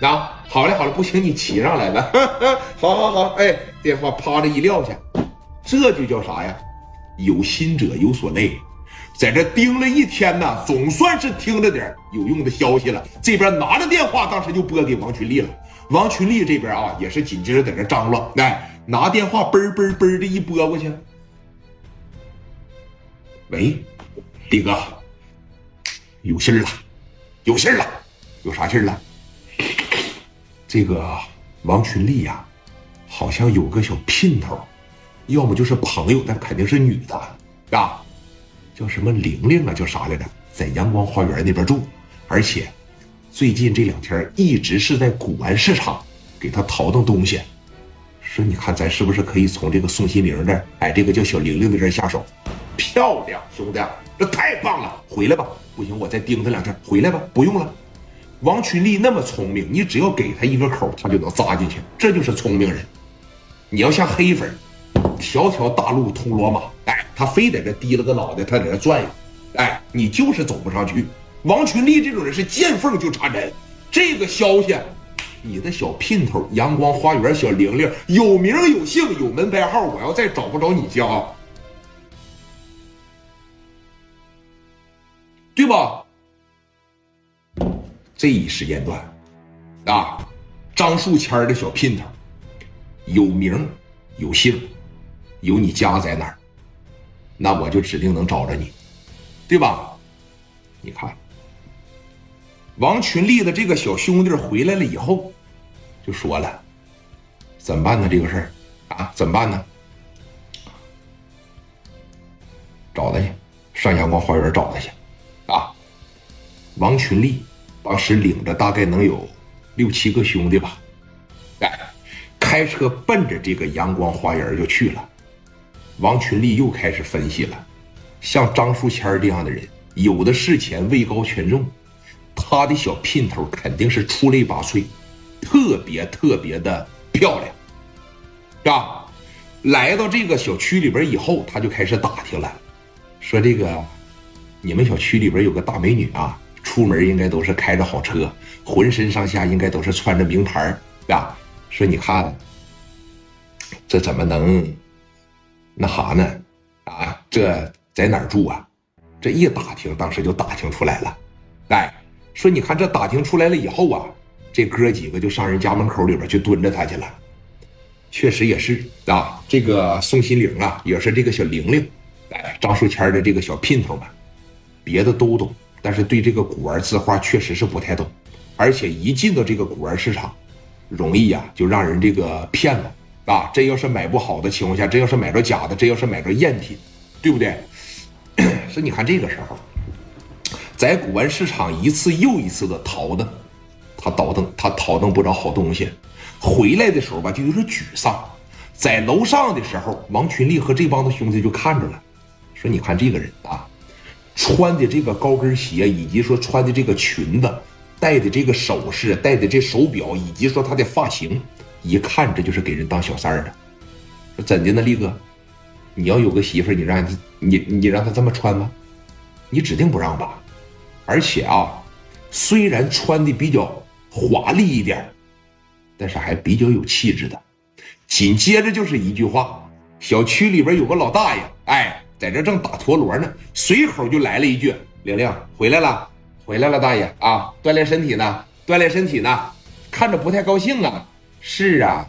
啊，好嘞好嘞，不行你骑上来吧。好好好，哎，电话啪的一撂下，这就叫啥呀？有心者有所累，在这盯了一天呢，总算是听着点有用的消息了。这边拿着电话，当时就拨给王群力了。王群力这边啊，也是紧接着在这张罗，哎，拿电话嘣嘣嘣的一拨过去。喂，李哥，有信儿了，有信儿了，有啥信儿了？这个王群力呀，好像有个小姘头，要么就是朋友，但肯定是女的啊，叫什么玲玲啊，叫啥来着？在阳光花园那边住，而且最近这两天一直是在古玩市场给他淘腾东西。说你看咱是不是可以从这个宋新玲这儿，哎，这个叫小玲玲的这下手？漂亮，兄弟，这太棒了！回来吧，不行我再盯他两天。回来吧，不用了。王群力那么聪明，你只要给他一个口，他就能扎进去，这就是聪明人。你要像黑粉，条条大路通罗马，哎，他非在这低了个脑袋，他在这转悠，哎，你就是走不上去。王群力这种人是见缝就插针。这个消息，你的小姘头阳光花园小玲玲有名有姓有门牌号，我要再找不着你家，对吧？这一时间段，啊，张树谦的小姘头，有名有姓，有你家在哪儿，那我就指定能找着你，对吧？你看，王群力的这个小兄弟回来了以后，就说了，怎么办呢？这个事儿啊，怎么办呢？找他去，上阳光花园找他去，啊，王群力。当时领着大概能有六七个兄弟吧，哎，开车奔着这个阳光花园就去了。王群力又开始分析了，像张树谦这样的人，有的是钱，位高权重，他的小姘头肯定是出类拔萃，特别特别的漂亮，是吧？来到这个小区里边以后，他就开始打听了，说这个你们小区里边有个大美女啊。出门应该都是开着好车，浑身上下应该都是穿着名牌呀。说你看，这怎么能那啥呢？啊，这在哪儿住啊？这一打听，当时就打听出来了。哎，说你看这打听出来了以后啊，这哥几个就上人家门口里边去蹲着他去了。确实也是啊，这个宋心玲啊，也是这个小玲玲，哎，张树谦的这个小姘头们，别的都懂。但是对这个古玩字画确实是不太懂，而且一进到这个古玩市场，容易呀就让人这个骗了啊！真要是买不好的情况下，真要是买着假的，真要是买着赝品，对不对？所以你看这个时候，在古玩市场一次又一次的淘的，他倒腾他淘腾不着好东西，回来的时候吧就有点沮丧。在楼上的时候，王群力和这帮子兄弟就看着了，说：“你看这个人啊。”穿的这个高跟鞋，以及说穿的这个裙子，戴的这个首饰，戴的这手表，以及说他的发型，一看这就是给人当小三儿的。怎的呢，力哥？你要有个媳妇儿，你让你你让他这么穿吗？你指定不让吧？而且啊，虽然穿的比较华丽一点，但是还比较有气质的。紧接着就是一句话：小区里边有个老大爷，哎。在这正打陀螺呢，随口就来了一句：“玲玲回来了，回来了，大爷啊，锻炼身体呢，锻炼身体呢，看着不太高兴啊。”是啊，